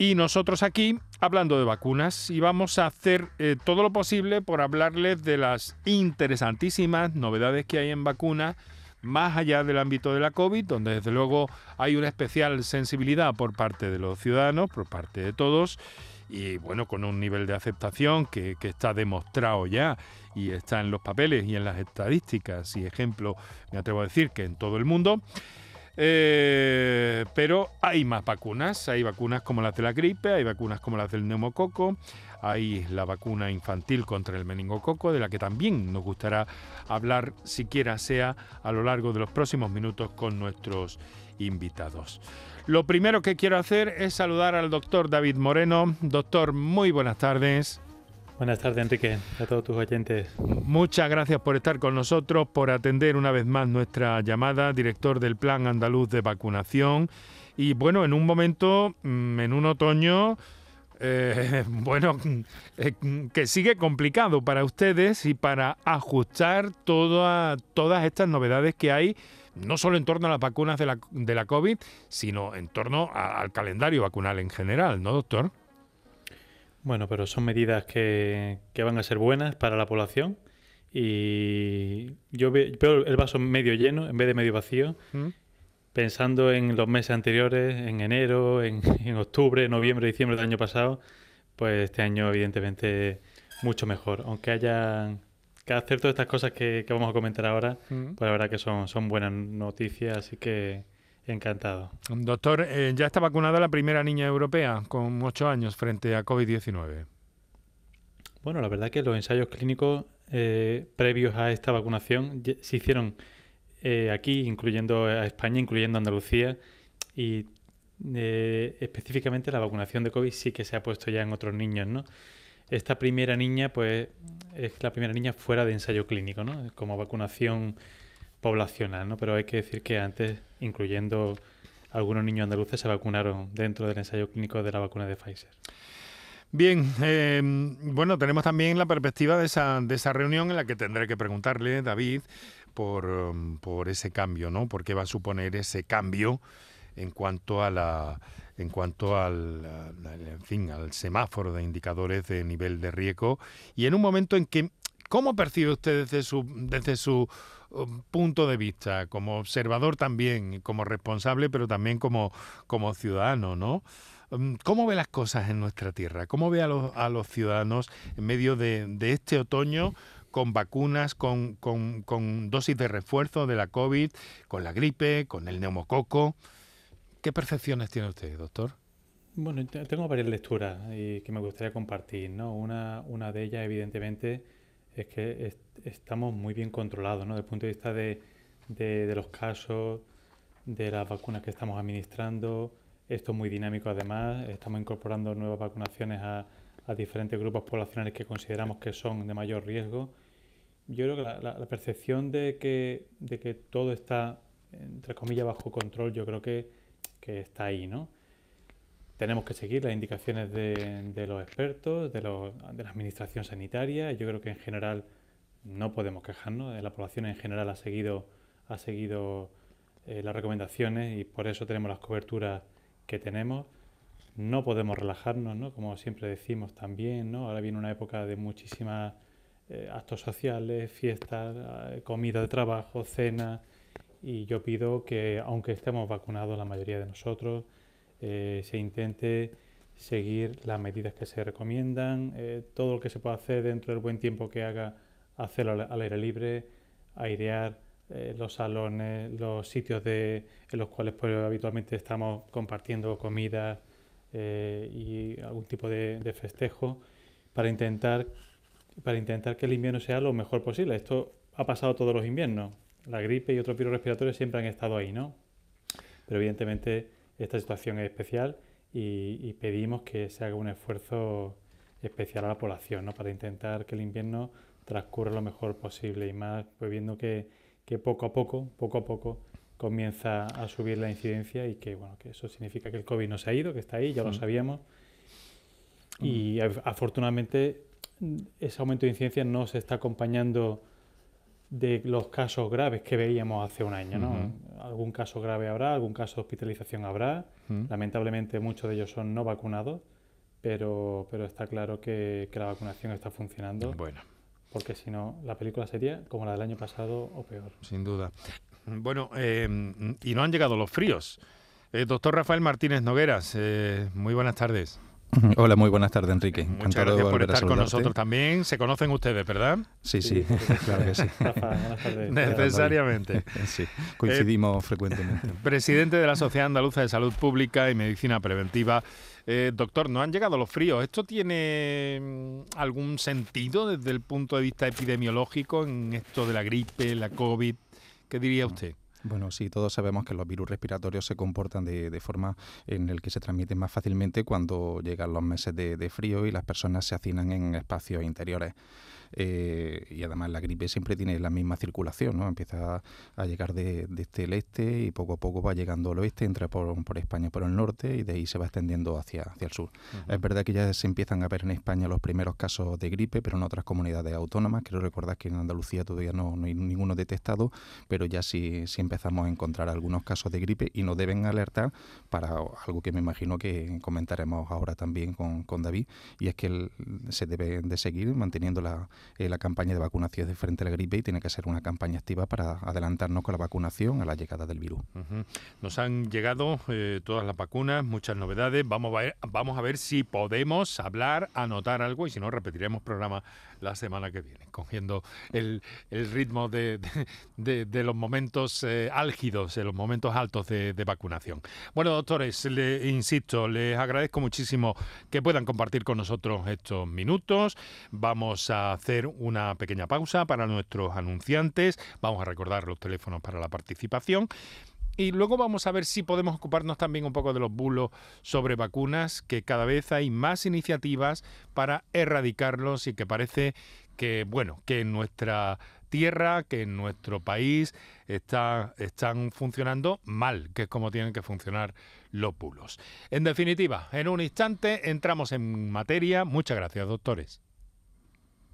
Y nosotros aquí hablando de vacunas y vamos a hacer eh, todo lo posible por hablarles de las interesantísimas novedades que hay en vacunas más allá del ámbito de la COVID, donde desde luego hay una especial sensibilidad por parte de los ciudadanos, por parte de todos, y bueno, con un nivel de aceptación que, que está demostrado ya y está en los papeles y en las estadísticas y ejemplo, me atrevo a decir que en todo el mundo. Eh, pero hay más vacunas, hay vacunas como las de la gripe, hay vacunas como las del neumococo, hay la vacuna infantil contra el meningococo, de la que también nos gustará hablar, siquiera sea a lo largo de los próximos minutos con nuestros invitados. Lo primero que quiero hacer es saludar al doctor David Moreno. Doctor, muy buenas tardes. Buenas tardes, Enrique, a todos tus oyentes. Muchas gracias por estar con nosotros, por atender una vez más nuestra llamada, director del Plan Andaluz de Vacunación. Y bueno, en un momento, mm, en un otoño, eh, bueno, eh, que sigue complicado para ustedes y para ajustar todas estas novedades que hay, no solo en torno a las vacunas de la, de la COVID, sino en torno al calendario vacunal en general, ¿no, doctor? Bueno, pero son medidas que, van a ser buenas para la población y yo veo el vaso medio lleno en vez de medio vacío. ¿Mm? Pensando en los meses anteriores, en enero, en, octubre, noviembre, diciembre del año pasado, pues este año evidentemente mucho mejor. Aunque haya que hacer todas estas cosas que, vamos a comentar ahora, ¿Mm? pues la verdad que son, son buenas noticias, así que Encantado. Doctor, eh, ya está vacunada la primera niña europea con 8 años frente a COVID-19. Bueno, la verdad que los ensayos clínicos eh, previos a esta vacunación se hicieron eh, aquí, incluyendo a España, incluyendo Andalucía, y específicamente la vacunación de COVID sí que se ha puesto ya en otros niños, ¿no? Esta primera niña, pues, es la primera niña fuera de ensayo clínico, ¿no? Como vacunación poblacional, ¿no? Pero hay que decir que antes, incluyendo algunos niños andaluces, se vacunaron dentro del ensayo clínico de la vacuna de Pfizer. Bien, eh, bueno, tenemos también la perspectiva de esa, de esa reunión en la que tendré que preguntarle, David, por, um, por ese cambio, ¿no? ¿Por qué va a suponer ese cambio en cuanto a la en cuanto al, en fin, al semáforo de indicadores de nivel de riesgo y en un momento en que ¿cómo percibe usted desde su desde su punto de vista, como observador también, como responsable, pero también como, como ciudadano, ¿no? Mm, ¿Cómo ve las cosas en nuestra tierra? ¿Cómo ve a los, a los ciudadanos en medio de, este otoño con vacunas, con, con, dosis de refuerzo de la COVID, con la gripe, con el neumococo? ¿Qué percepciones tiene usted, doctor? Bueno, tengo varias lecturas y que me gustaría compartir, ¿no? Una, una de ellas, evidentemente, es que estamos muy bien controlados, ¿no? Desde el punto de vista de, de, los casos, de las vacunas que estamos administrando. Esto es muy dinámico además. Estamos incorporando nuevas vacunaciones a, a diferentes grupos poblacionales que consideramos que son de mayor riesgo. Yo creo que la, la, percepción de que, de que todo está, entre comillas, bajo control, yo creo que, que está ahí, ¿no? Tenemos que seguir las indicaciones de, los expertos, de, de, la administración sanitaria. Yo creo que en general no podemos quejarnos. La población en general ha seguido, eh, las recomendaciones y por eso tenemos las coberturas que tenemos. No podemos relajarnos, ¿no? como siempre decimos también. ¿no? Ahora viene una época de muchísimas eh, actos sociales, fiestas, eh, comida de trabajo, cena. Y yo pido que, aunque estemos vacunados la mayoría de nosotros, eh, se intente seguir las medidas que se recomiendan, eh, todo lo que se pueda hacer dentro del buen tiempo que haga, hacerlo al, aire libre, airear eh, los salones, los sitios de, en los cuales pues, habitualmente estamos compartiendo comida y algún tipo de, de, festejo para intentar, para intentar que el invierno sea lo mejor posible. Esto ha pasado todos los inviernos. La gripe y otros virus respiratorios siempre han estado ahí, ¿no? Pero evidentemente esta situación es especial y, pedimos que se haga un esfuerzo especial a la población ¿no? para intentar que el invierno transcurra lo mejor posible y más pues viendo que, poco a poco, poco a poco comienza a subir la incidencia y que bueno que eso significa que el COVID no se ha ido, que está ahí, ya lo sabíamos. Y afortunadamente ese aumento de incidencia no se está acompañando de los casos graves que veíamos hace un año. ¿no? Algún caso grave habrá, algún caso de hospitalización habrá. Lamentablemente muchos de ellos son no vacunados, pero, pero está claro que, que la vacunación está funcionando. Bueno. Porque si no, la película sería como la del año pasado o peor. Sin duda. Bueno, eh, y no han llegado los fríos. Eh, doctor Rafael Martínez Nogueras, eh, muy buenas tardes. Hola, muy buenas tardes, Enrique. Muchas gracias por estar con nosotros también. Se conocen ustedes, ¿verdad? Sí, sí, claro que sí. Necesariamente. Sí, coincidimos frecuentemente. Presidente de la Sociedad Andaluza de Salud Pública y Medicina Preventiva. doctor, no han llegado los fríos. ¿Esto tiene mm, algún sentido desde el punto de vista epidemiológico en esto de la gripe, la COVID? ¿Qué diría usted? Bueno, sí, todos sabemos que los virus respiratorios se comportan de, forma en el que se transmiten más fácilmente cuando llegan los meses de, de frío y las personas se hacinan en espacios interiores. Eh, y además la gripe siempre tiene la misma circulación, ¿no? Empieza a llegar de, este el este y poco a poco va llegando al oeste, entra por, España por el norte y de ahí se va extendiendo hacia, hacia el sur. Es verdad que ya se empiezan a ver en España los primeros casos de gripe, pero en otras comunidades autónomas. Quiero recordar que en Andalucía todavía no, hay ninguno detectado, pero ya sí, sí empezamos a encontrar algunos casos de gripe y nos deben alertar para algo que me imagino que comentaremos ahora también con, con David, y es que se debe de seguir manteniendo la, eh, la campaña de vacunación de frente a la gripe y tiene que ser una campaña activa para adelantarnos con la vacunación a la llegada del virus. Nos han llegado eh, todas las vacunas, muchas novedades. Vamos a, ver, vamos a ver si podemos hablar, anotar algo y si no, repetiremos programa la semana que viene, cogiendo el, ritmo de, los momentos eh, álgidos, de los momentos altos de, vacunación. Bueno, doctores, le insisto, les agradezco muchísimo que puedan compartir con nosotros estos minutos. Vamos a hacer una pequeña pausa para nuestros anunciantes. Vamos a recordar los teléfonos para la participación. Y luego vamos a ver si podemos ocuparnos también un poco de los bulos sobre vacunas, que cada vez hay más iniciativas para erradicarlos y que parece que, bueno, que en nuestra tierra, que en nuestro país está, están funcionando mal, que es como tienen que funcionar los bulos. En definitiva, en un instante entramos en materia. Muchas gracias, doctores.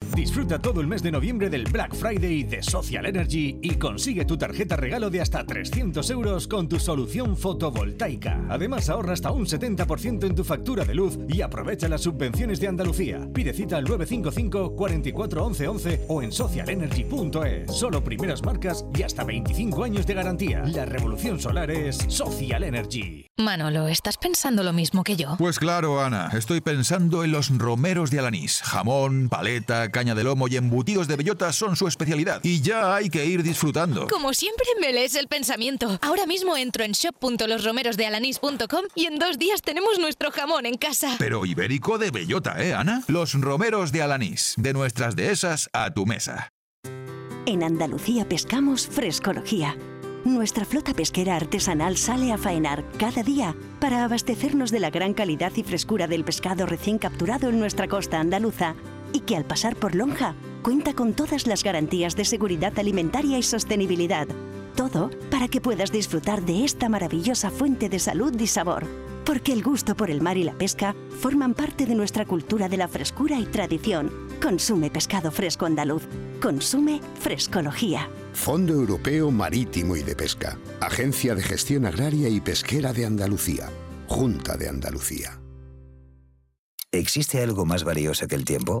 Europa. Disfruta todo el mes de noviembre del Black Friday de Social Energy y consigue tu tarjeta regalo de hasta 300 euros con tu solución fotovoltaica. Además ahorra hasta un 70% en tu factura de luz y aprovecha las subvenciones de Andalucía. Pide cita al 955 44 11 11 o en socialenergy.es. Solo primeras marcas y hasta 25 años de garantía. La revolución solar es Social Energy. Manolo, ¿estás pensando lo mismo que yo? Pues claro, Ana, estoy pensando en los romeros de Alanís. Jamón, paleta, caña de lomo y embutidos de bellota son su especialidad. Y ya hay que ir disfrutando. Como siempre me lees el pensamiento. Ahora mismo entro en shop.losromerosdealanís.com y en dos días tenemos nuestro jamón en casa. Pero ibérico de bellota, ¿eh, Ana? Los romeros de Alanís. De nuestras dehesas a tu mesa. En Andalucía pescamos frescología nuestra flota pesquera artesanal sale a faenar cada día para abastecernos de la gran calidad y frescura del pescado recién capturado en nuestra costa andaluza y que al pasar por Lonja cuenta con todas las garantías de seguridad alimentaria y sostenibilidad. Todo para que puedas disfrutar de esta maravillosa fuente de salud y sabor. Porque el gusto por el mar y la pesca forman parte de nuestra cultura de la frescura y tradición. Consume pescado fresco andaluz. Consume frescología. Fondo Europeo Marítimo y de Pesca. Agencia de Gestión Agraria y Pesquera de Andalucía. Junta de Andalucía. ¿Existe algo más valioso que el tiempo?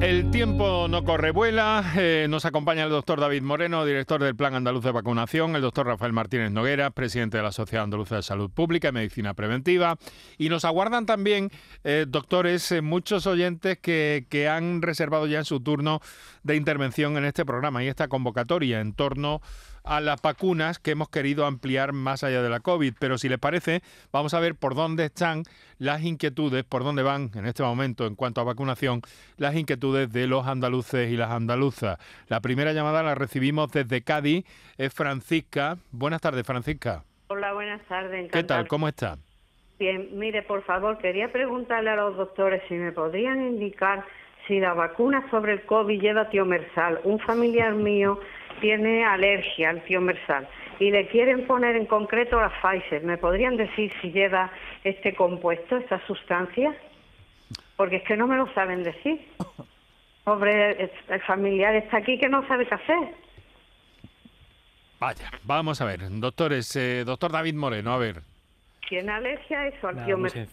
El tiempo no corre vuela. Eh, nos acompaña el doctor David Moreno, director del Plan Andaluz de Vacunación, el doctor Rafael Martínez Noguera, presidente de la Sociedad Andaluza de Salud Pública y Medicina Preventiva. Y nos aguardan también, eh, doctores, eh, muchos oyentes que, que han reservado ya en su turno de intervención en este programa y esta convocatoria en torno a las vacunas que hemos querido ampliar más allá de la COVID. Pero si les parece, vamos a ver por dónde están las inquietudes, por dónde van en este momento en cuanto a vacunación, las inquietudes de los andaluces y las andaluzas. La primera llamada la recibimos desde Cádiz, es Francisca. Buenas tardes, Francisca. Hola, buenas tardes. ¿Qué tal? ¿Cómo está? Bien, mire, por favor, quería preguntarle a los doctores si me podrían indicar si la vacuna sobre el COVID lleva tiomersal. Un familiar mío tiene alergia al tiomersal y le quieren poner en concreto la Pfizer. ¿Me podrían decir si lleva este compuesto, esta sustancia? Porque es que no me lo saben decir. Pobre, el familiar está aquí que no sabe qué hacer. Vaya, vamos a ver, doctores, eh, doctor David Moreno, a ver. ¿Tiene alergia a eso, al tiomersal?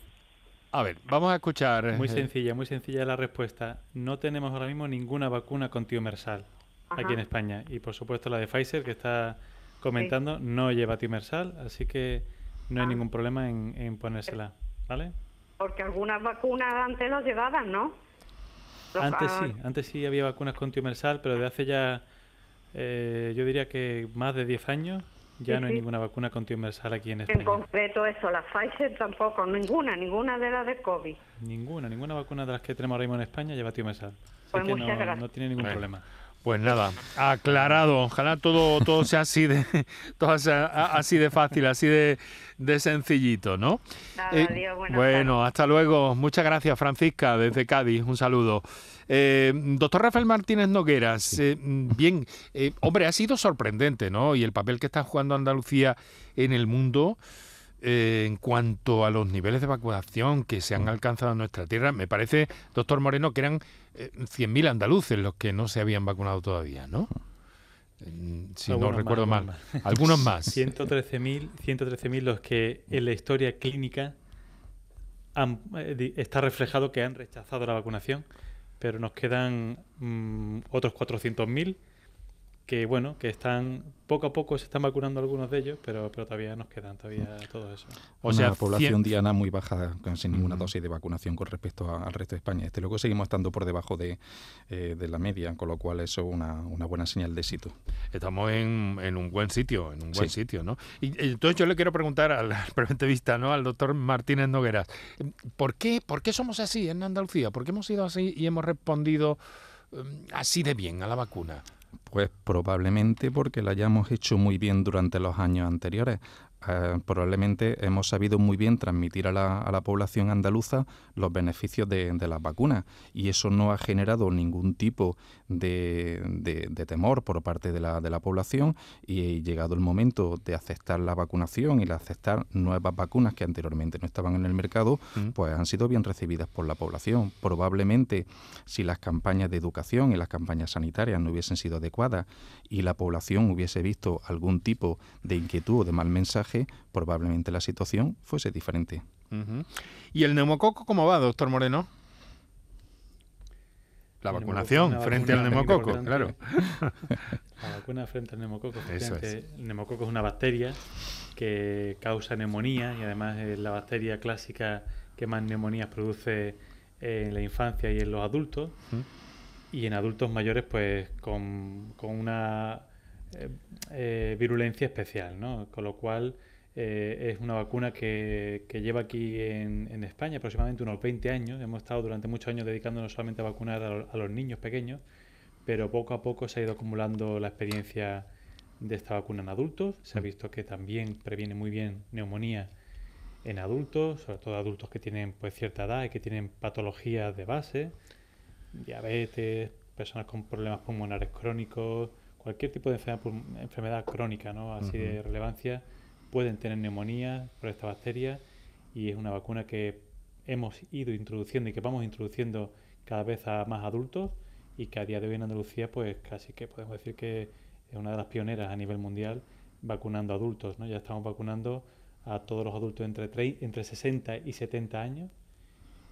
A ver, vamos a escuchar. Muy eh, sencilla, muy sencilla la respuesta. No tenemos ahora mismo ninguna vacuna con tiomersal aquí en España. Y por supuesto la de Pfizer que está comentando no lleva timersal, así que no hay ningún problema en, ponérsela, ¿vale? Porque algunas vacunas antes lo llevaban, ¿no? antes sí, antes sí había vacunas con timersal, pero de hace ya, eh, yo diría que más de 10 años ya no hay ninguna vacuna con timersal aquí en España. En concreto eso, la Pfizer tampoco, ninguna, ninguna de las de COVID. Ninguna, ninguna vacuna de las que tenemos ahora mismo en España lleva timersal. Así Pues que no, no tiene ningún problema. Pues nada, aclarado. Ojalá todo, todo sea así de, todo sea así de fácil, así de, de sencillito, ¿no? Nada, Eh, adiós, buenas bueno, hasta luego. Muchas gracias, Francisca, desde Cádiz. Un saludo. Eh, doctor Rafael Martínez Nogueras, eh, bien, eh, hombre, ha sido sorprendente, ¿no? Y el papel que está jugando Andalucía en el mundo eh, en cuanto a los niveles de vacunación que se han alcanzado en nuestra tierra, me parece, doctor Moreno, que eran 100.000 andaluces los que no se habían vacunado todavía, ¿no? Si no Algunos más, recuerdo mal. algunos más. Algunos más. 113.000 113.000 los que en la historia clínica han, eh, está reflejado que han rechazado la vacunación, pero nos quedan mm, otros 400.000 que bueno, que están poco a poco se están vacunando algunos de ellos, pero, pero todavía nos quedan todavía todo eso. Una población diana muy baja, sin ninguna dosis de vacunación con respecto a- al resto de España. Este luego seguimos estando por debajo de, eh, de la media, con lo cual eso es una, una buena señal de éxito. Estamos en, en un buen sitio, en un buen Sí. sitio, ¿no? Y y entonces yo le quiero preguntar al, al preventevista, ¿no? Al doctor Martínez Nogueras, ¿por qué, ¿por qué somos así en Andalucía? ¿Por qué hemos sido así y hemos respondido em, así de bien a la vacuna? Pues probablemente porque la hayamos hecho muy bien durante los años anteriores. Eh, probablemente hemos sabido muy bien transmitir a la, a la población andaluza los beneficios de, de las vacunas. Y eso no ha generado ningún tipo de, de- de temor por parte de la, de la población. Y llegado el momento de aceptar la vacunación y de aceptar nuevas vacunas que anteriormente no estaban en el mercado, pues han sido bien recibidas por la población. Probablemente si las campañas de educación y las campañas sanitarias no hubiesen sido adecuadas y la población hubiese visto algún tipo de inquietud o de mal mensaje, probablemente la situación fuese diferente. ¿Y el neumococo cómo va, doctor Moreno? La El vacunación neumococo, frente al neumococo, claro. La vacuna frente al neumococo. Eso efectivamente, El neumococo es una bacteria que causa neumonía y además es la bacteria clásica que más neumonías produce en la infancia y en los adultos. Y en adultos mayores, pues con, con una eh, eh, virulencia especial, ¿no? Con lo cual eh, es una vacuna que, que lleva aquí en, en España aproximadamente unos 20 años. Hemos estado durante muchos años dedicándonos solamente a vacunar a, lo- a los niños pequeños, pero poco a poco se ha ido acumulando la experiencia de esta vacuna en adultos. Se ha visto que también previene muy bien neumonía en adultos, sobre todo adultos que tienen pues cierta edad y que tienen patologías de base, diabetes, personas con problemas pulmonares crónicos, cualquier tipo de enfermedad, enfermedad crónica, ¿no? Así de relevancia, pueden tener neumonía por esta bacteria y es una vacuna que hemos ido introduciendo y que vamos introduciendo cada vez a más adultos y que a día de hoy en Andalucía pues casi que podemos decir que es una de las pioneras a nivel mundial vacunando adultos, ¿no? Ya estamos vacunando a todos los adultos entre, entre 60 y 70 años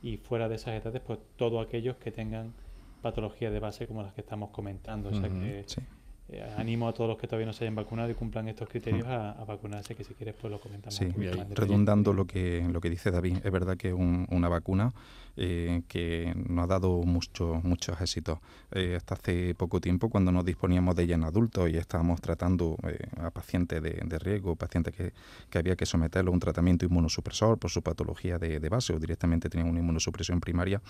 y fuera de esas edades pues todos aquellos que tengan patologías de base como las que estamos comentando. O sea Ujú, que sí. Eh, animo a todos los que todavía no se hayan vacunado y cumplan estos criterios a, a vacunarse, que si quieres pues lo comentamos. Sí, redundando lo que, lo que dice David, es verdad que es un- una vacuna eh, que nos ha dado mucho, muchos éxitos. Eh, hasta hace poco tiempo, cuando nos disponíamos de ella en adultos y estábamos tratando eh, a pacientes de, de riesgo, pacientes que, que había que someterlo a un tratamiento inmunosupresor por su patología de, de base o directamente tenían una inmunosupresión primaria,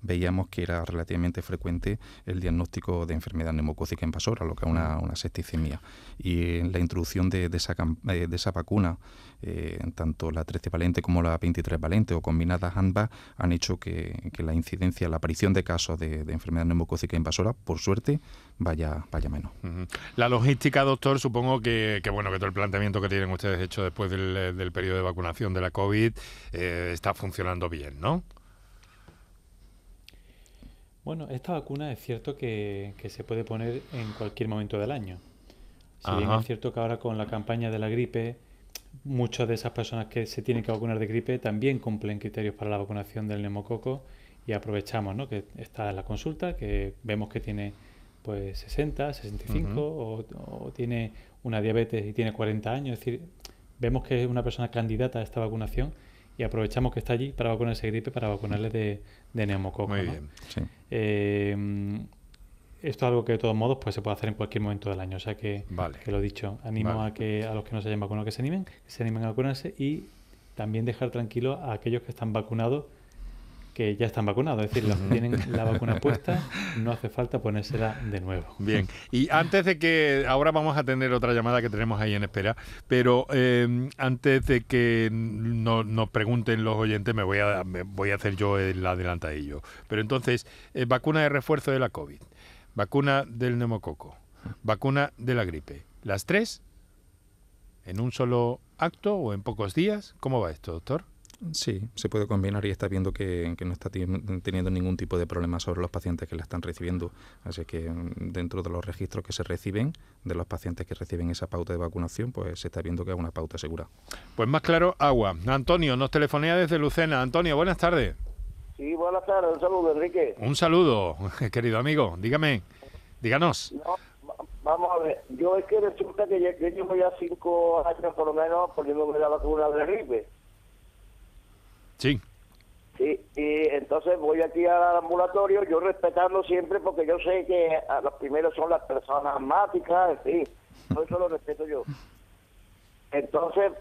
veíamos que era relativamente frecuente el diagnóstico de enfermedad neumocócica invasora, lo que es una, una septicemia. Y la introducción de, de esa, eh, de esa vacuna, eh, tanto la 13 valente como la 23 valente o combinadas ambas, han hecho que, la incidencia, la aparición de casos de, de enfermedad neumocócica invasora, por suerte, vaya, vaya menos. La logística, doctor, supongo que, que, bueno que todo el planteamiento que tienen ustedes hecho después del, del periodo de vacunación de la COVID eh, está funcionando bien, ¿no? Bueno, esta vacuna es cierto que, que se puede poner en cualquier momento del año. Si bien es cierto que ahora con la campaña de la gripe, muchas de esas personas que se tienen que vacunar de gripe también cumplen criterios para la vacunación del neumococo y aprovechamos ¿no? que está en la consulta, que vemos que tiene pues 60, 65 o, o tiene una diabetes y tiene 40 años, es decir, vemos que es una persona candidata a esta vacunación y aprovechamos que está allí para vacunarse de gripe, para vacunarle de, de neumococo. Muy ¿no? bien. Eh, esto es algo que de todos modos pues se puede hacer en cualquier momento del año. O sea que, Vale. que lo dicho, animo Vale. a que a los que no se hayan vacunado que se animen, que se animen a vacunarse y también dejar tranquilo a aquellos que están vacunados que ya están vacunados, es decir, los que tienen la vacuna puesta, no hace falta ponérsela de nuevo. Bien, y antes de que, ahora vamos a tener otra llamada que tenemos ahí en espera, pero eh, antes de que no, nos pregunten los oyentes, me voy a, me voy a hacer yo el adelantadillo. Pero entonces, eh, vacuna de refuerzo de la COVID, vacuna del neumococo, vacuna de la gripe, las tres en un solo acto o en pocos días, ¿cómo va esto, doctor? Sí, se puede combinar y está viendo que, no está teniendo ningún tipo de problema sobre los pacientes que la están recibiendo. Así que mm, dentro de los registros que se reciben, de los pacientes que reciben esa pauta de vacunación, pues se está viendo que es una pauta segura. Pues más claro, agua. Antonio, nos telefonea desde Lucena. Antonio, buenas tardes. Sí, buenas tardes. Un saludo, Enrique. Un saludo, querido amigo. Dígame, díganos. vamos a ver, yo es que resulta que yo, llevo ya cinco años por lo menos poniéndome la vacuna de gripe. Sí. Sí, y entonces voy aquí al ambulatorio, yo respetando siempre, porque yo sé que a los primeros son las personas asmáticas, en fin, todo eso lo respeto yo. Entonces,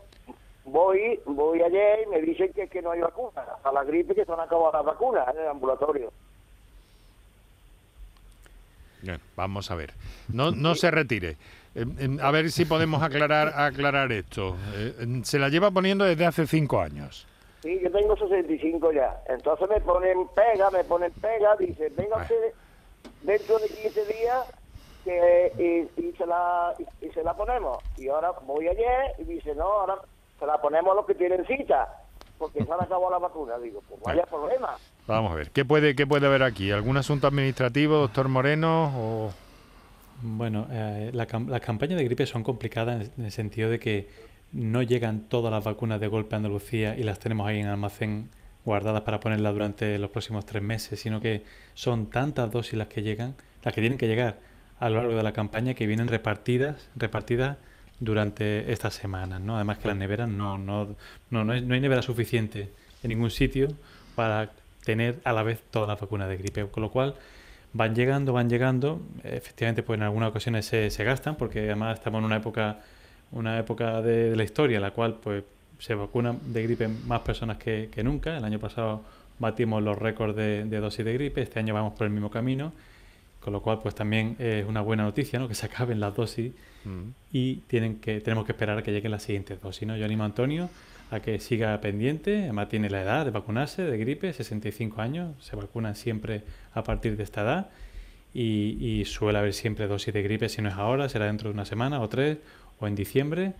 voy voy ayer y me dicen que, que no hay vacuna, a la gripe que son acabadas las vacunas en el ambulatorio. Bien, vamos a ver. No, no se retire. A ver si podemos aclarar aclarar esto. Eh, se la lleva poniendo desde hace cinco años. Sí, yo tengo 65 ya. Entonces me ponen pega, me ponen pega, dice, venga usted dentro de 15 días que, y, se la, y, se la ponemos. Y ahora voy ayer y dice, no, ahora se la ponemos a los que tienen cita, porque se han acabado la vacuna. Digo, pues vaya problema. Vamos a ver, ¿qué puede, qué puede haber aquí? ¿Algún asunto administrativo, doctor Moreno? O... Bueno, eh, las campañas de gripe son complicadas en el sentido de que no llegan todas las vacunas de golpe a Andalucía y las tenemos ahí en almacén guardadas para ponerlas durante los próximos tres meses, sino que son tantas dosis las que llegan, las que tienen que llegar a lo largo de la campaña que vienen repartidas, repartidas durante estas semanas, ¿no? Además que las neveras no, no, no, no, hay, no hay nevera suficiente en ningún sitio para tener a la vez todas las vacunas de gripe, con lo cual van llegando, van llegando, efectivamente pues en algunas ocasiones se, se gastan porque además estamos en una época una época de, la historia en la cual pues se vacunan de gripe más personas que, nunca. El año pasado batimos los récords de, dosis de gripe, este año vamos por el mismo camino, con lo cual pues también es una buena noticia, ¿no? Que se acaben las dosis mm. y tienen que tenemos que esperar a que lleguen las siguientes dosis, ¿no? Yo animo a Antonio a que siga pendiente, además tiene la edad de vacunarse de gripe, 65 años, se vacunan siempre a partir de esta edad y, y suele haber siempre dosis de gripe, si no es ahora, será dentro de una semana o tres o en diciembre,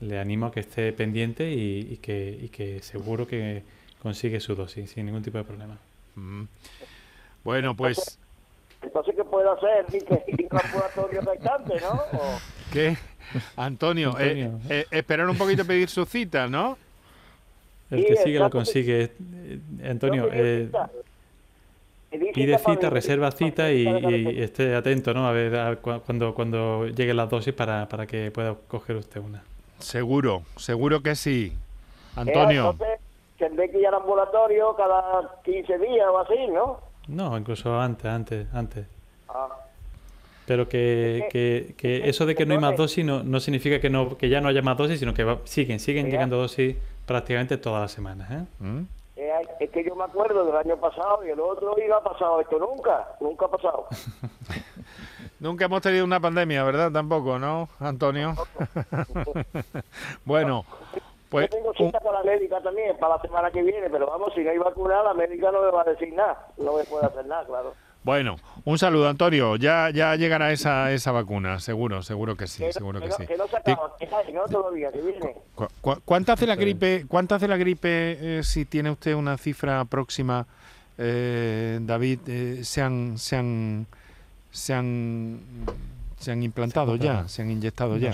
le animo a que esté pendiente y, que, que seguro que consigue su dosis sin ningún tipo de problema. Mm. Bueno, pues... Entonces, ¿qué puedo hacer? Antonio, eh, eh, esperar un poquito a pedir su cita, ¿no? El que sigue lo consigue. Antonio, eh, Pide cita, reserva cita y, esté atento, ¿no? A ver cuando, cuando llegue la dosis para, para que pueda coger usted una. Seguro, seguro que sí. Antonio. Eh, tendré que ir al ambulatorio cada 15 días o así, ¿no? No, incluso antes, antes, antes. Ah. Pero que, que, que, eso de que no hay más dosis no, no significa que no que ya no haya más dosis, sino que siguen, siguen llegando dosis prácticamente todas las semanas. ¿eh? ¿Mm? es que yo me acuerdo del año pasado y el otro no ha pasado esto nunca, nunca ha pasado. nunca hemos tenido una pandemia, ¿verdad? Tampoco, ¿no, Antonio? bueno, pues... Yo tengo cita con la médica también para la semana que viene, pero vamos, si no hay vacuna, la médica no me va a decir nada, no me puede hacer nada, claro. Bueno, un saludo, Antonio. Ya, ya llegará esa, esa vacuna, seguro, seguro que sí, que, seguro que, sí. No ¿Cuánto hace la gripe, cuánto hace la gripe si tiene usted una cifra próxima, eh, David, eh, se han... Se han se han se han implantado ya, se han inyectado ya.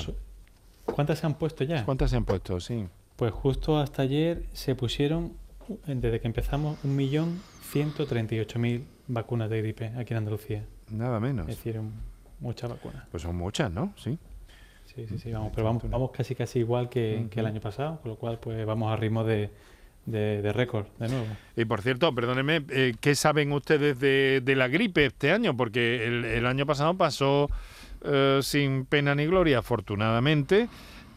¿Cuántas se han puesto ya? ¿Cuántas se han puesto? Sí. Pues justo hasta ayer se pusieron desde que empezamos 1.138.000 vacunas de gripe aquí en Andalucía. Nada menos. Es decir, muchas vacunas. Pues son muchas, ¿no? Sí. Sí, sí, sí, vamos, pero vamos, vamos casi casi igual que, el año pasado, con lo cual pues vamos a ritmo de, de, récord de nuevo. Y por cierto, perdóneme, eh, ¿qué saben ustedes de, de, la gripe este año? Porque el, el año pasado pasó eh, sin pena ni gloria, afortunadamente,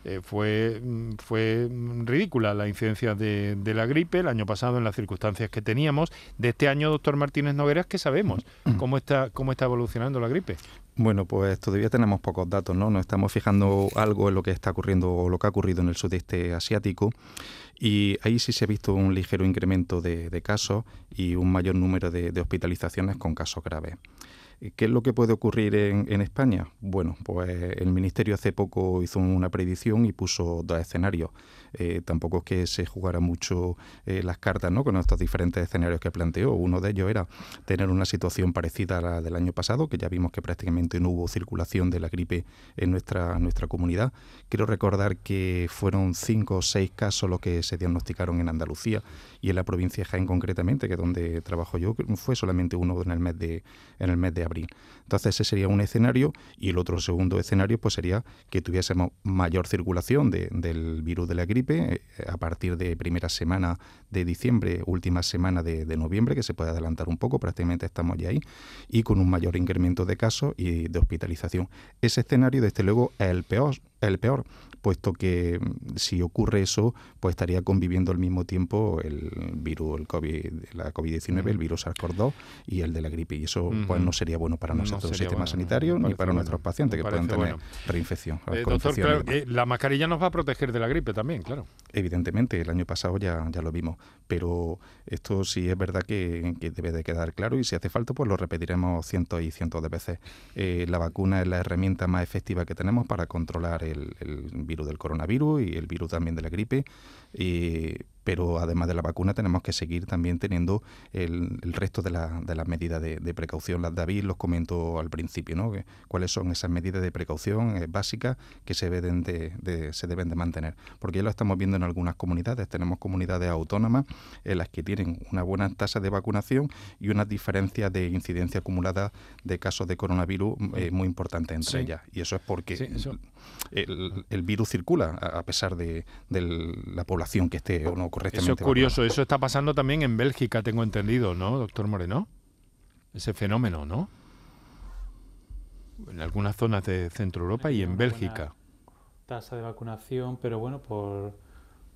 eh, fue, mm, fue ridícula la incidencia de, de, la gripe el año pasado en las circunstancias que teníamos. De este año, doctor Martínez Nogueras, ¿qué sabemos? ¿Cómo está, cómo está evolucionando la gripe? Bueno, pues todavía tenemos pocos datos, ¿no? Nos estamos fijando algo en lo que está ocurriendo o lo que ha ocurrido en el sudeste asiático y ahí sí se ha visto un ligero incremento de, de casos y un mayor número de, de hospitalizaciones con casos graves. ¿Qué es lo que puede ocurrir en, en, España? Bueno, pues el Ministerio hace poco hizo una predicción y puso dos escenarios. Eh, tampoco es que se jugara mucho eh, las cartas ¿no? con estos diferentes escenarios que planteó. Uno de ellos era tener una situación parecida a la del año pasado, que ya vimos que prácticamente no hubo circulación de la gripe en nuestra, nuestra comunidad. Quiero recordar que fueron cinco o seis casos los que se diagnosticaron en Andalucía y en la provincia de Jaén concretamente, que es donde trabajo yo, fue solamente uno en el mes de, en el mes de abril. Entonces ese sería un escenario y el otro segundo escenario pues sería que tuviésemos mayor circulación de, del virus de la gripe eh, a partir de primera semana de diciembre, última semana de, de, noviembre, que se puede adelantar un poco, prácticamente estamos ya ahí, y con un mayor incremento de casos y de hospitalización. Ese escenario, desde luego, es el peor, el peor, puesto que mm, si ocurre eso, pues estaría conviviendo al mismo tiempo el virus, el COVID, la COVID-19, uh -huh. el virus SARS-CoV-2 y el de la gripe. Y eso uh -huh. pues no sería bueno para nuestro no sistema bueno, sanitario ni para bueno, nuestros pacientes que pueden tener bueno. reinfección. Eh, doctor, claro, eh, la mascarilla nos va a proteger de la gripe también, claro. Evidentemente, el año pasado ya, ya lo vimos, pero esto sí es verdad que, que, debe de quedar claro y si hace falta, pues lo repetiremos cientos y cientos de veces. Eh, la vacuna es la herramienta más efectiva que tenemos para controlar el, el virus del coronavirus y el virus también de la gripe. Eh, pero además de la vacuna tenemos que seguir también teniendo el, el resto de, la, de las medidas de, de, precaución. Las David los comento al principio, ¿no? cuáles son esas medidas de precaución eh, básicas que se deben de, de, se deben de mantener. Porque ya lo estamos viendo en algunas comunidades. Tenemos comunidades autónomas en las que tienen una buena tasa de vacunación y una diferencia de incidencia acumulada de casos de coronavirus eh, muy importante entre sí. ellas. Y eso es porque sí, eso. El, el, virus circula a pesar de, de la población que esté o no eso es curioso, vacunado. eso está pasando también en Bélgica, tengo entendido, ¿no, doctor Moreno? Ese fenómeno, ¿no? En algunas zonas de Centro Europa y en Bélgica. Tasa de vacunación, pero bueno, por,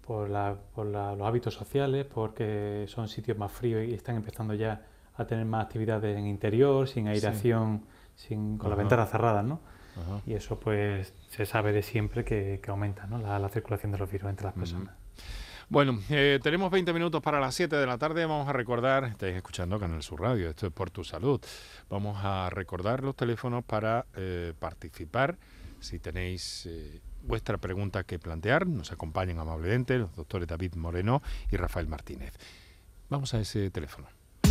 por, la, por la, los hábitos sociales, porque son sitios más fríos y están empezando ya a tener más actividades en interior, sin aireación, sí. sin, con Ajá. las ventanas cerradas, ¿no? Ajá. Y eso pues se sabe de siempre que, que aumenta ¿no? la, la, circulación de los virus entre las personas. Bueno, eh, tenemos 20 minutos para las 7 de la tarde. Vamos a recordar, estáis escuchando Canal Sur Radio, esto es por tu salud. Vamos a recordar los teléfonos para eh, participar. Si tenéis eh, vuestra pregunta que plantear, nos acompañan amablemente los doctores David Moreno y Rafael Martínez. Vamos a ese teléfono.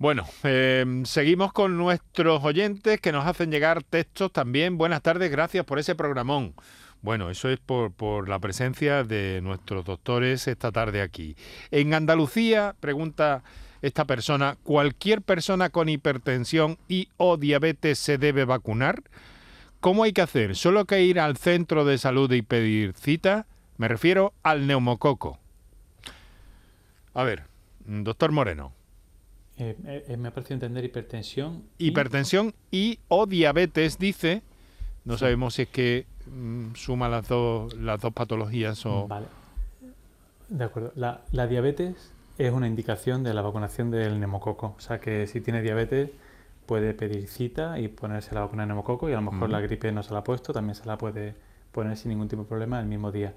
Bueno, eh, seguimos con nuestros oyentes que nos hacen llegar textos también. Buenas tardes, gracias por ese programón. Bueno, eso es por, por, la presencia de nuestros doctores esta tarde aquí. En Andalucía, pregunta esta persona, ¿cualquier persona con hipertensión y o diabetes se debe vacunar? ¿Cómo hay que hacer? ¿Solo que ir al centro de salud y pedir cita? Me refiero al neumococo. A ver, doctor Moreno. Eh, eh, me ha parecido entender hipertensión. Hipertensión y, o diabetes, dice. No sí. sabemos si es que mm, suma las dos, las dos patologías o... Vale. De acuerdo. La, la, diabetes es una indicación de la vacunación del neumococo. O sea que si tiene diabetes puede pedir cita y ponerse la vacuna de neumococo y a lo mejor mm. la gripe no se la ha puesto, también se la puede poner sin ningún tipo de problema el mismo día.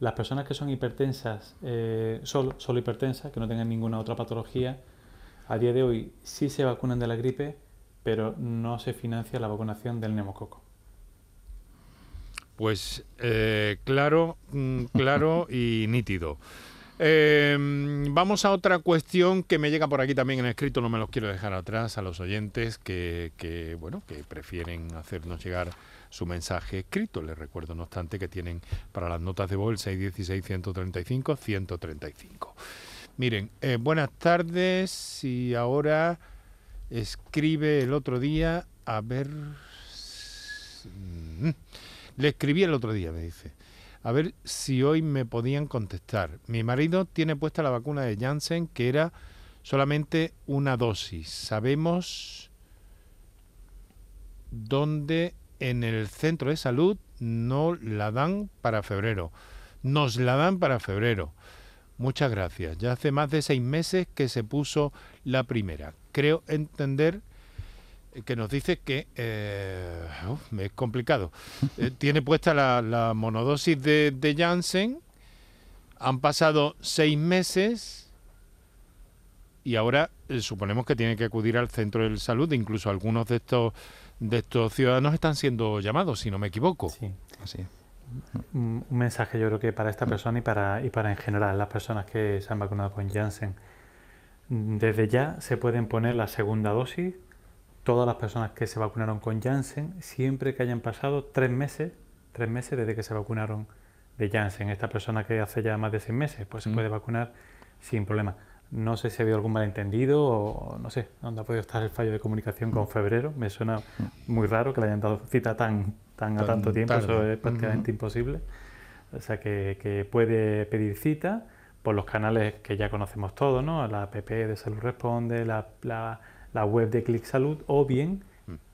Las personas que son hipertensas, eh, solo, solo hipertensas, que no tengan ninguna otra patología, a día de hoy sí se vacunan de la gripe, pero no se financia la vacunación del neumococo. Pues eh, claro, mm, claro y nítido. Eh, vamos a otra cuestión que me llega por aquí también en escrito, no me los quiero dejar atrás a los oyentes que, que, bueno, que prefieren hacernos llegar su mensaje escrito. Les recuerdo, no obstante, que tienen para las notas de voz el 616-135-135. Miren, eh, buenas tardes y ahora escribe el otro día, a ver... mm, Le escribí el otro día, me dice. A ver si hoy me podían contestar. Mi marido tiene puesta la vacuna de Janssen que era solamente una dosis. Sabemos dónde en el centro de salud no la dan para febrero. Nos la dan para febrero. Muchas gracias. Ya hace más de seis meses que se puso la primera. Creo entender que nos dice que eh, uf, es complicado. Eh, tiene puesta la, la monodosis de, de Janssen. Han pasado seis meses y ahora eh, suponemos que tiene que acudir al centro de salud. Incluso algunos de estos de estos ciudadanos están siendo llamados, si no me equivoco. Sí. Así Un un mensaje yo creo que para esta persona y para, y para en general las personas que se han vacunado con Janssen. Desde ya se pueden poner la segunda dosis todas las personas que se vacunaron con Janssen siempre que hayan pasado tres meses, tres meses desde que se vacunaron de Janssen. Esta persona que hace ya más de seis meses, pues se Mm. puede vacunar sin problema. No sé si ha habido algún malentendido o no sé dónde ha podido estar el fallo de comunicación con febrero. Me suena muy raro que le hayan dado cita tan, tan a Tan tanto tiempo, eso es prácticamente imposible. O sea que, que puede pedir cita por los canales que ya conocemos todos, ¿no? La app de Salud Responde, la, la- la web de Click Salud, o bien,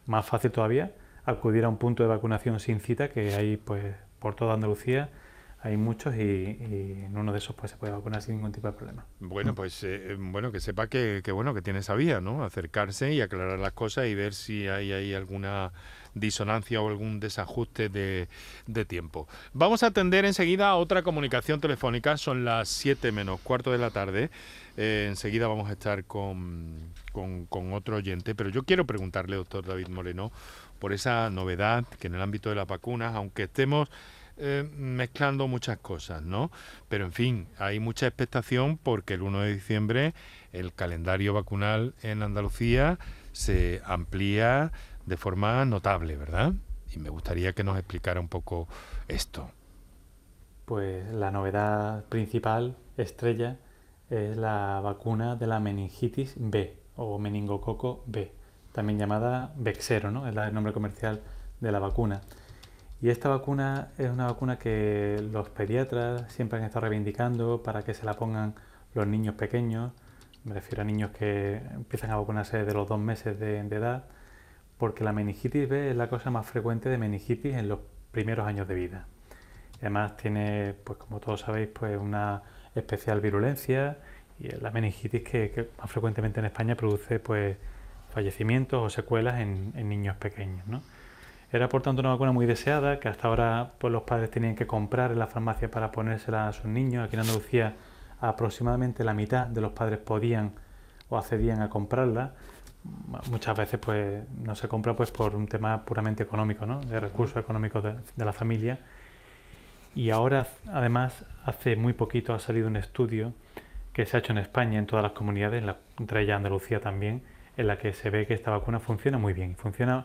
más fácil todavía, acudir a un punto de vacunación sin cita, que hay pues por toda Andalucía, hay muchos y, y en uno de esos pues se puede vacunar sin ningún tipo de problema. Bueno, pues eh, eh, bueno que sepa que, que bueno que tiene esa vía, ¿no? Acercarse y aclarar las cosas y ver si hay alguna disonancia o algún desajuste de, de tiempo. Vamos a atender enseguida a otra comunicación telefónica. Son las 7 menos cuarto de la tarde. Eh, enseguida vamos a estar con, con otro oyente, pero yo quiero preguntarle, doctor David Moreno, por esa novedad que en el ámbito de las vacunas, aunque estemos eh, mezclando muchas cosas, ¿no? Pero en fin, hay mucha expectación porque el 1 de diciembre el calendario vacunal en Andalucía se amplía de forma notable, ¿verdad? Y me gustaría que nos explicara un poco esto. Pues la novedad principal, estrella, es la vacuna de la meningitis B o meningococo B, también llamada Bexero, ¿no? Es el nombre comercial de la vacuna. Y esta vacuna es una vacuna que los pediatras siempre han estado reivindicando para que se la pongan los niños pequeños. Me refiero a niños que empiezan a vacunarse de los dos meses de, edad, porque la meningitis B es la cosa más frecuente de meningitis en los primeros años de vida. Además tiene, pues como todos sabéis, pues una especial virulencia y la meningitis que, que más frecuentemente en España produce pues fallecimientos o secuelas en, en niños pequeños. ¿no? Era por tanto una vacuna muy deseada que hasta ahora pues, los padres tenían que comprar en la farmacia para ponérsela a sus niños. Aquí en Andalucía aproximadamente la mitad de los padres podían o accedían a comprarla. Muchas veces pues no se compra pues por un tema puramente económico, ¿no? de recursos económicos de, de la familia. Y ahora, además, hace muy poquito ha salido un estudio que se ha hecho en España, en todas las comunidades, en la- entre ellas Andalucía también, en la que se ve que esta vacuna funciona muy bien. Funciona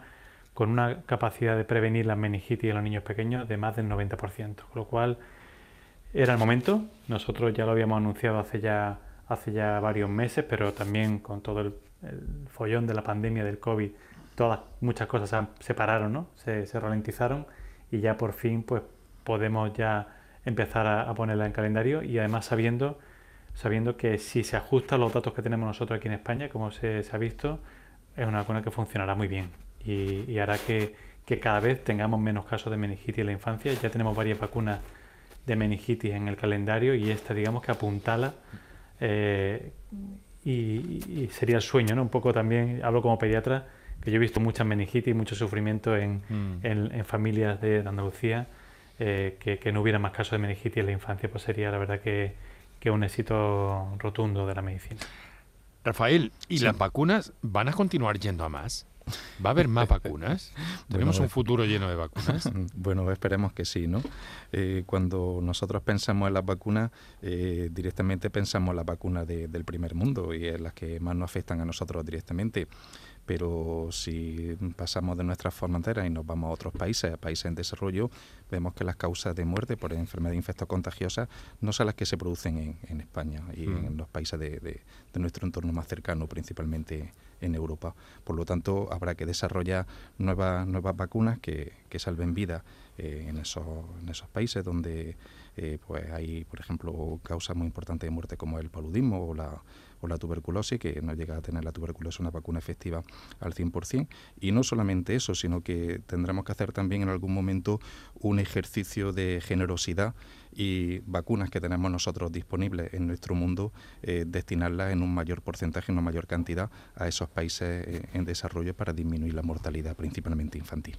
con una capacidad de prevenir la meningitis en los niños pequeños de más del 90%. Con lo cual, era el momento. Nosotros ya lo habíamos anunciado hace ya, hace ya varios meses, pero también con todo el, el follón de la pandemia del COVID, todas, muchas cosas se se pararon, ¿no? se, ralentizaron y ya por fin pues podemos ya empezar a, a ponerla en calendario y además sabiendo, sabiendo que si se ajusta a los datos que tenemos nosotros aquí en España, como se, se ha visto, es una vacuna que funcionará muy bien y, y hará que, que cada vez tengamos menos casos de meningitis en la infancia. Ya tenemos varias vacunas de meningitis en el calendario y esta digamos que apuntala eh, y, y sería el sueño, ¿no? Un poco también, hablo como pediatra, que yo he visto muchas meningitis y mucho sufrimiento en, Mm. en- en familias de, de Andalucía, eh, que, que no hubiera más casos de meningitis en la infancia, pues sería la verdad que, que un éxito rotundo de la medicina. Rafael, ¿y las vacunas van a continuar yendo a más? ¿Va a haber más vacunas? ¿Tenemos Bueno, un futuro lleno de vacunas? Bueno, esperemos que sí, ¿no? Eh, cuando nosotros pensamos en las vacunas, eh, directamente pensamos en las vacunas de- del primer mundo y en las que más nos afectan a nosotros directamente. pero si pasamos de nuestras fronteras y nos vamos a otros países, a países en desarrollo, vemos que las causas de muerte por enfermedad infectocontagiosa no son las que se producen en, España y mm. en los países de, de, nuestro entorno más cercano, principalmente en Europa. Por lo tanto, habrá que desarrollar nuevas, nuevas vacunas que, que salven vidas eh, en, esos, en esos países donde eh, pues hay, por ejemplo, causas muy importantes de muerte como el paludismo o la, la tuberculosis, que no llega a tener la tuberculosis una vacuna efectiva al 100%. Y no solamente eso, sino que tendremos que hacer también en algún momento un ejercicio de generosidad y vacunas que tenemos nosotros disponibles en nuestro mundo, eh, destinarlas en un mayor porcentaje, en una mayor cantidad a esos países eh, en desarrollo para disminuir la mortalidad, principalmente infantil.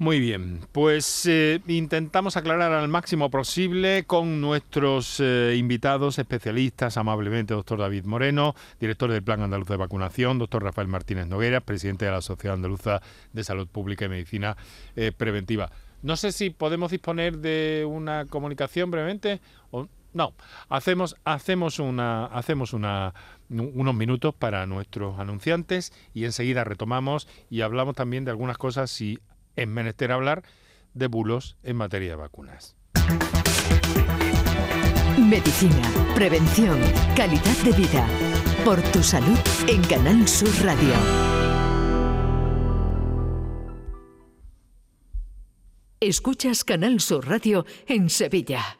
Muy bien, pues eh, intentamos aclarar al máximo posible con nuestros eh, invitados especialistas, amablemente doctor David Moreno, director del Plan Andaluz de Vacunación, doctor Rafael Martínez Noguera, presidente de la Sociedad Andaluza de Salud Pública y Medicina eh, Preventiva. No sé si podemos disponer de una comunicación brevemente o no. Hacemos hacemos una hacemos una unos minutos para nuestros anunciantes y enseguida retomamos y hablamos también de algunas cosas si es menester hablar de bulos en materia de vacunas. Medicina, prevención, calidad de vida. Por tu salud en Canal Sur Radio. Escuchas Canal Sur Radio en Sevilla.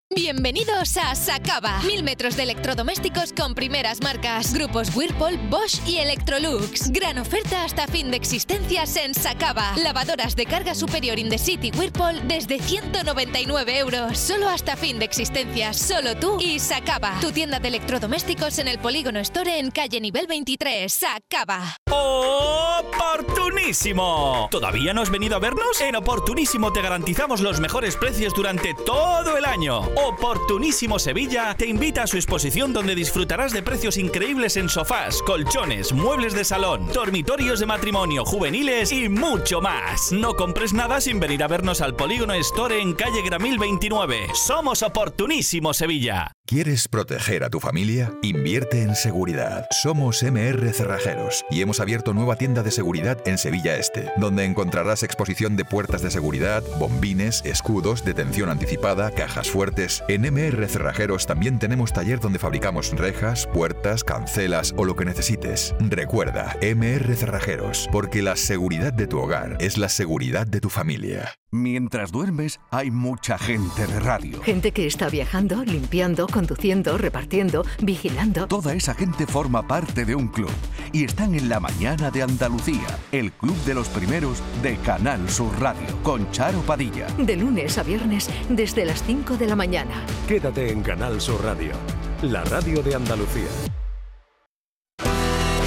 Bienvenidos a Sacaba. Mil metros de electrodomésticos con primeras marcas. Grupos Whirlpool, Bosch y Electrolux. Gran oferta hasta fin de existencias en Sacaba. Lavadoras de carga superior in the city Whirlpool desde 199 euros. Solo hasta fin de existencias. Solo tú y Sacaba. Tu tienda de electrodomésticos en el Polígono Store en calle nivel 23. Sacaba. ¡Oportunísimo! ¿Todavía no has venido a vernos? En Oportunísimo te garantizamos los mejores precios durante todo el año. Oportunísimo Sevilla te invita a su exposición donde disfrutarás de precios increíbles en sofás, colchones, muebles de salón, dormitorios de matrimonio, juveniles y mucho más. No compres nada sin venir a vernos al Polígono Store en calle Gramil 29. Somos Oportunísimo Sevilla. ¿Quieres proteger a tu familia? Invierte en seguridad. Somos MR Cerrajeros y hemos abierto nueva tienda de seguridad en Sevilla Este, donde encontrarás exposición de puertas de seguridad, bombines, escudos, detención anticipada, cajas fuertes. En MR Cerrajeros también tenemos taller donde fabricamos rejas, puertas, cancelas o lo que necesites. Recuerda, MR Cerrajeros, porque la seguridad de tu hogar es la seguridad de tu familia. Mientras duermes, hay mucha gente de radio. Gente que está viajando, limpiando, conduciendo, repartiendo, vigilando. Toda esa gente forma parte de un club y están en la mañana de Andalucía, el club de los primeros de Canal Sur Radio, con Charo Padilla. De lunes a viernes, desde las 5 de la mañana. Quédate en Canal Sur Radio, la radio de Andalucía.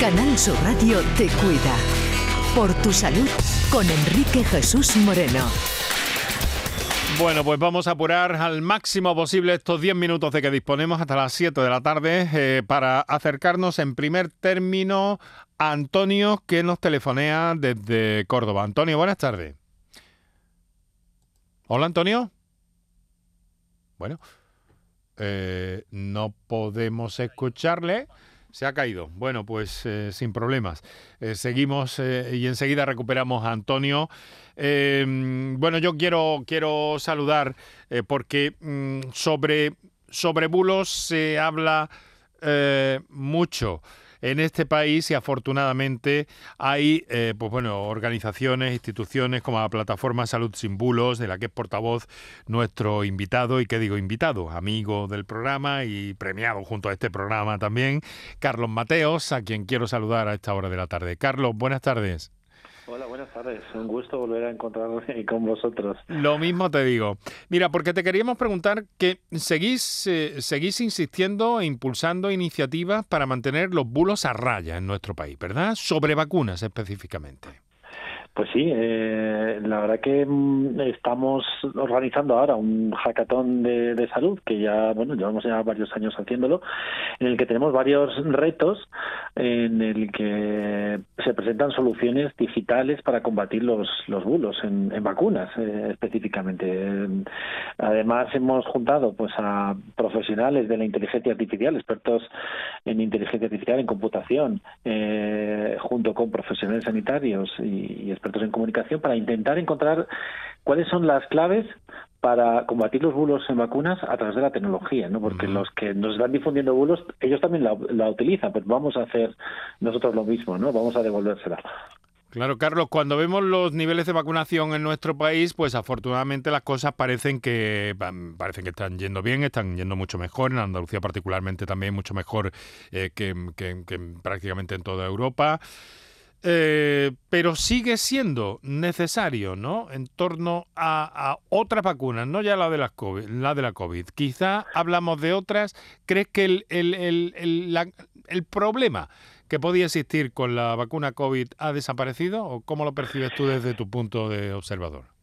Canal Sur Radio te cuida. Por tu salud, con Enrique Jesús Moreno. Bueno, pues vamos a apurar al máximo posible estos 10 minutos de que disponemos hasta las 7 de la tarde eh, para acercarnos en primer término a Antonio que nos telefonea desde Córdoba. Antonio, buenas tardes. Hola Antonio. Bueno, eh, no podemos escucharle. Se ha caído. Bueno, pues eh, sin problemas. seguimos y enseguida recuperamos a Antonio. Em, bueno, yo quiero, quiero saludar eh, porque mm, sobre, sobre bulos se habla eh, mucho en este país y afortunadamente hay eh, pues bueno, organizaciones, instituciones como la Plataforma Salud Sin Bulos, de la que es portavoz nuestro invitado, y que digo invitado, amigo del programa y premiado junto a este programa también, Carlos Mateos, a quien quiero saludar a esta hora de la tarde. Carlos, buenas tardes. Hola, buenas tardes. Un gusto volver a encontrarme con vosotros. Lo mismo te digo. Mira, porque te queríamos preguntar que seguís, eh, seguís insistiendo e impulsando iniciativas para mantener los bulos a raya en nuestro país, ¿verdad? Sobre vacunas específicamente. Pues sí, eh, la verdad que mm, estamos organizando ahora un hackathon de, salud que ya, bueno, llevamos ya varios años haciéndolo, en el que tenemos varios retos en el que se presentan soluciones digitales para combatir los, los bulos en, vacunas eh, específicamente. Además hemos juntado pues a profesionales de la inteligencia artificial, expertos en inteligencia artificial, en computación, eh, junto con profesionales sanitarios y expertos en comunicación para intentar encontrar cuáles son las claves para combatir los bulos en vacunas a través de la tecnología, ¿no? Porque los que nos están difundiendo bulos, ellos también la, la, utilizan, pues vamos a hacer nosotros lo mismo, ¿no? Vamos a devolvérsela. Claro, Carlos, cuando vemos los niveles de vacunación en nuestro país, pues afortunadamente las cosas parecen que parecen que están yendo bien, están yendo mucho mejor, en Andalucía particularmente también mucho mejor eh, que, que, que prácticamente en toda Europa. Eh, pero sigue siendo necesario, ¿no? En torno a, otras vacunas, no ya la de, las COVID, la de la COVID. Quizá hablamos de otras. ¿Crees que el, el, el, el problema que podía existir con la vacuna COVID ha desaparecido? ¿O cómo lo percibes tú desde tu punto de observador?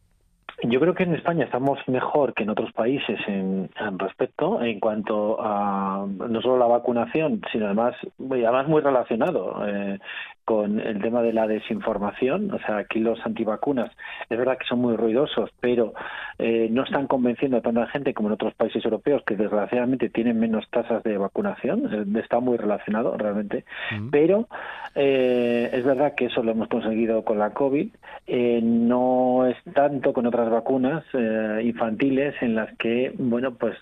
Yo creo que en España estamos mejor que en otros países en, en, respecto en cuanto a no solo la vacunación, sino además, además muy relacionado eh, con el tema de la desinformación. O sea, aquí los antivacunas es verdad que son muy ruidosos, pero eh, no están convenciendo a tanta gente como en otros países europeos que desgraciadamente tienen menos tasas de vacunación. Eh, está muy relacionado realmente. Pero eh, es verdad que eso lo hemos conseguido con la COVID. Eh, no es tanto con otras vacunas eh, infantiles en las que, bueno, pues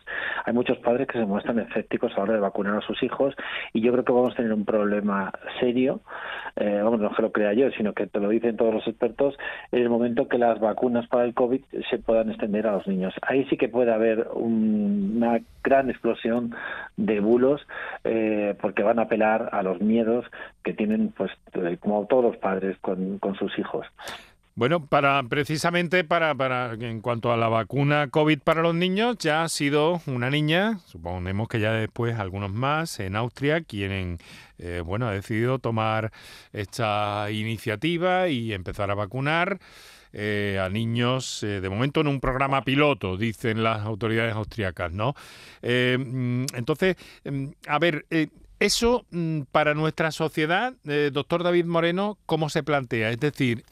hay muchos padres que se muestran escépticos a la hora de vacunar a sus hijos y yo creo que vamos a tener un problema serio eh, vamos, no que lo crea yo, sino que te lo dicen todos los expertos, en el momento que las vacunas para el COVID se puedan extender a los niños. Ahí sí que puede haber un, una gran explosión de bulos eh, porque van a apelar a los miedos que tienen, pues, como todos los padres con, con sus hijos. Bueno, para precisamente para, para en cuanto a la vacuna COVID para los niños, ya ha sido una niña, suponemos que ya después algunos más en Austria quieren eh, bueno, ha decidido tomar esta iniciativa y empezar a vacunar. Eh, a niños, eh, de momento en un programa piloto, dicen las autoridades austriacas, ¿no? Eh, entonces, a ver, eh, eso mm, para nuestra sociedad, eh, doctor David Moreno, ¿cómo se plantea? Es decir,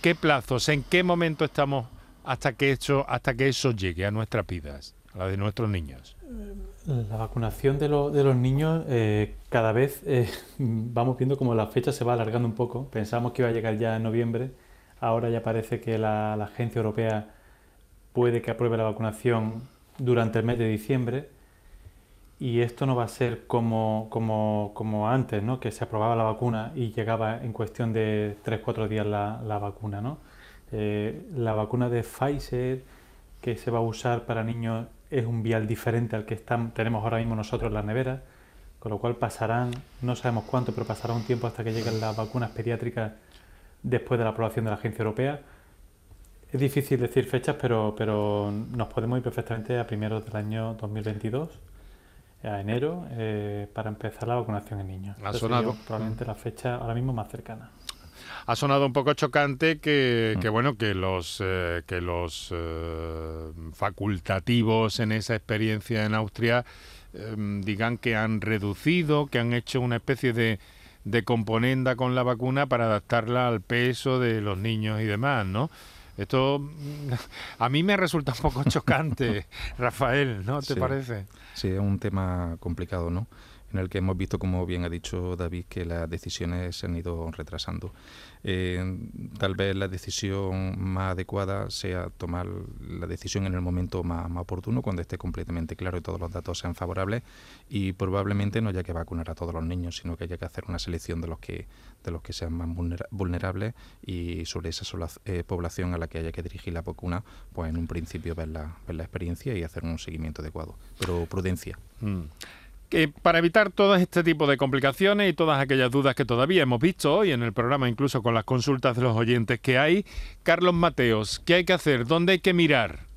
¿qué plazos, en qué momento estamos hasta que, eso, hasta que eso llegue a nuestras vidas, a la de nuestros niños? La vacunación de, lo, de los niños, eh, cada vez eh, vamos viendo como la fecha se va alargando un poco. Pensamos que iba a llegar ya en noviembre, ahora ya parece que la Agencia Europea puede que apruebe la vacunación durante el mes de diciembre y esto no va a ser como, como, como antes, ¿no? que se aprobaba la vacuna y llegaba en cuestión de 3-4 días la, la, vacuna. ¿no? Eh, la vacuna de Pfizer que se va a usar para niños es un vial diferente al que están, tenemos ahora mismo nosotros en las neveras, con lo cual pasarán, no sabemos cuánto, pero pasará un tiempo hasta que lleguen las vacunas pediátricas después de la aprobación de la Agencia Europea. Es difícil decir fechas, pero, pero nos podemos ir perfectamente a primeros del año 2022 a enero eh, para empezar la vacunación en niños. Ha sonado. Probablemente la fecha ahora mismo más cercana. Ha sonado un poco chocante que, mm. que bueno que los eh, que los eh, facultativos en esa experiencia en Austria eh, digan que han reducido, que han hecho una especie de de componenda con la vacuna para adaptarla al peso de los niños y demás, ¿no? Esto a mí me resulta un poco chocante, Rafael, ¿no te sí, parece? Sí, es un tema complicado, ¿no? En el que hemos visto, como bien ha dicho David, que las decisiones se han ido retrasando. Eh, tal vez la decisión más adecuada sea tomar la decisión en el momento más, oportuno, cuando esté completamente claro y todos los datos sean favorables, y probablemente no haya que vacunar a todos los niños, sino que haya que hacer una selección de los que de los que sean más vulnerables y sobre esa sola, eh, población a la que haya que dirigir la vacuna, pues en un principio ver la, ver la experiencia y hacer un seguimiento adecuado, pero prudencia. Mm que para evitar todo este tipo de complicaciones y todas aquellas dudas que todavía hemos visto hoy en el programa, incluso con las consultas de los oyentes que hay, Carlos Mateos, ¿qué hay que hacer? ¿Dónde hay que mirar?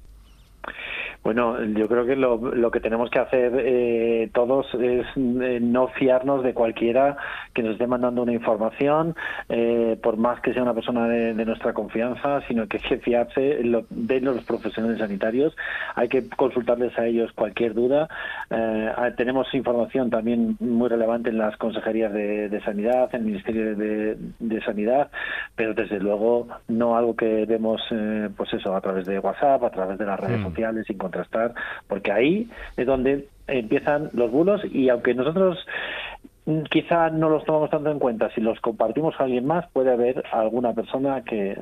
Bueno, yo creo que lo, lo que tenemos que hacer eh, todos es eh, no fiarnos de cualquiera que nos esté mandando una información, eh, por más que sea una persona de, nuestra confianza, sino que hay que fiarse de los profesionales sanitarios. Hay que consultarles a ellos cualquier duda. tenemos información también muy relevante en las consejerías de, sanidad, en el Ministerio de, de, Sanidad, pero desde luego no algo que vemos, pues eso, a través de WhatsApp, a través de las redes mm. sociales, sin contrastar, porque ahí es donde empiezan los bulos y aunque nosotros quizá no los tomamos tanto en cuenta. Si los compartimos a alguien más, puede haber alguna persona que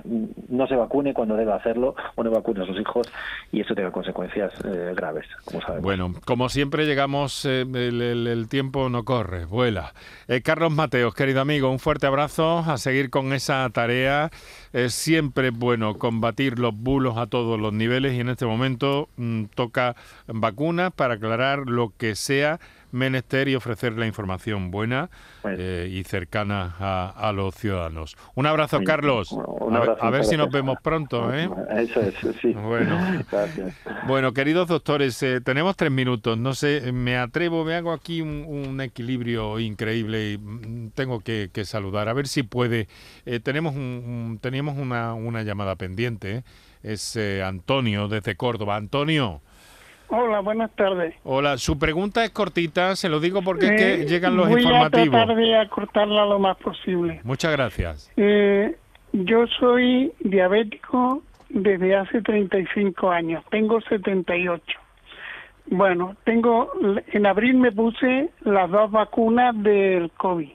no se vacune cuando debe hacerlo o no vacune a sus hijos y eso tenga consecuencias eh, graves, como sabemos. Bueno, como siempre llegamos, eh, el, tiempo no corre, vuela. Eh, Carlos Mateos, querido amigo, un fuerte abrazo, a seguir con esa tarea. Es siempre bueno combatir los bulos a todos los niveles y en este momento mm, toca vacunas para aclarar lo que sea menester y ofrecer la información buena eh, y cercana a, los ciudadanos. Un abrazo, Carlos. a, ver, si nos vemos pronto. ¿eh? Eso es, sí. Bueno, bueno queridos doctores, eh, tenemos tres minutos. No sé, me atrevo, me hago aquí un, equilibrio increíble y mm, tengo que, saludar. A ver si puede. tenemos un, teníamos una, una llamada pendiente. Es Antonio desde Córdoba. Antonio. Hola, buenas tardes. Hola, su pregunta es cortita, se lo digo porque es que llegan los informativos. Voy a tratar de acortarla lo más posible. Muchas gracias. Eh, yo soy diabético desde hace 35 años, tengo 78. Bueno, tengo en abril me puse las dos vacunas del COVID.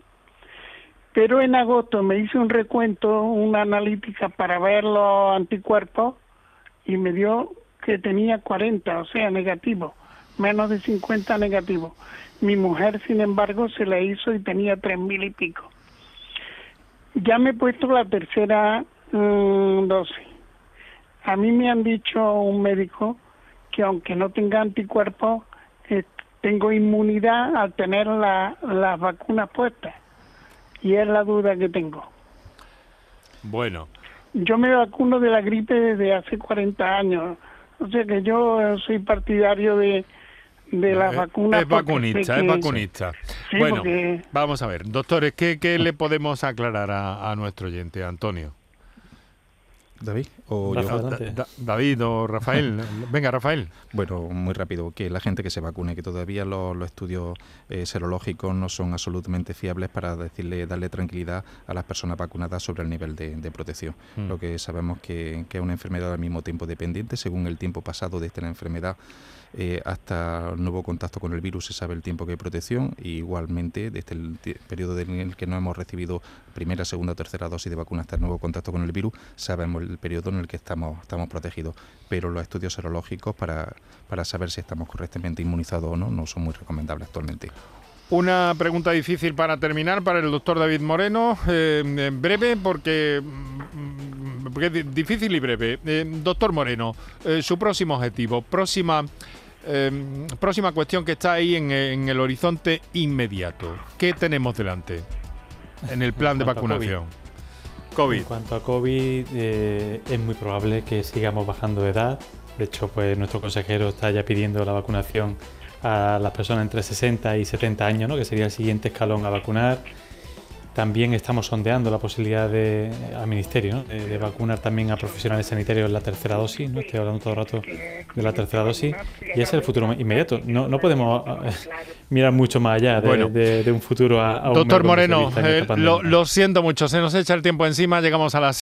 Pero en agosto me hice un recuento, una analítica para ver los anticuerpos y me dio que tenía 40, o sea, negativo, menos de 50 negativos. Mi mujer, sin embargo, se la hizo y tenía tres mil y pico. Ya me he puesto la tercera mm, dosis. A mí me han dicho un médico que aunque no tenga anticuerpos, eh, tengo inmunidad al tener la, las vacunas puestas. Y es la duda que tengo. Bueno. Yo me vacuno de la gripe desde hace 40 años. O sea que yo soy partidario de, de las vacunas. Es vacunista, es vacunista. bueno, vamos a ver, doctores, ¿qué, qué le podemos aclarar a, a nuestro oyente, Antonio? David o David o Rafael. Venga, Rafael. Bueno, muy rápido, que la gente que se vacune, que todavía los, estudios eh, serológicos no son absolutamente fiables para decirle, darle tranquilidad a las personas vacunadas sobre el nivel de, protección. Hmm. Lo que sabemos que, que es una enfermedad al mismo tiempo dependiente, según el tiempo pasado de esta enfermedad eh, hasta el nuevo contacto con el virus se sabe el tiempo que hay protección y igualmente desde el periodo en el que no hemos recibido primera, segunda tercera dosis de vacuna hasta el nuevo contacto con el virus, sabemos el periodo en el que estamos, estamos protegidos. Pero los estudios serológicos para, para saber si estamos correctamente inmunizados o no no son muy recomendables actualmente. Una pregunta difícil para terminar para el doctor David Moreno, eh, breve porque, mm, porque difícil y breve. Eh, doctor Moreno, su próximo objetivo, próxima Em, próxima cuestión que está ahí en, el horizonte inmediato. ¿Qué tenemos delante en el plan de vacunación? COVID. En cuanto a COVID, eh, es muy probable que sigamos bajando de edad. De hecho, pues nuestro consejero está ya pidiendo la vacunación a las personas entre 60 y 70 años, ¿no? que sería el siguiente escalón a vacunar. También estamos sondeando la posibilidad de, al Ministerio de, vacunar también a profesionales sanitarios la tercera dosis. ¿no? Estoy hablando todo el rato de la tercera dosis y ese es el futuro inmediato. No, no podemos mirar mucho más allá de, un futuro a, Doctor Moreno, eh, lo, lo siento mucho, se nos echa el tiempo encima, llegamos a las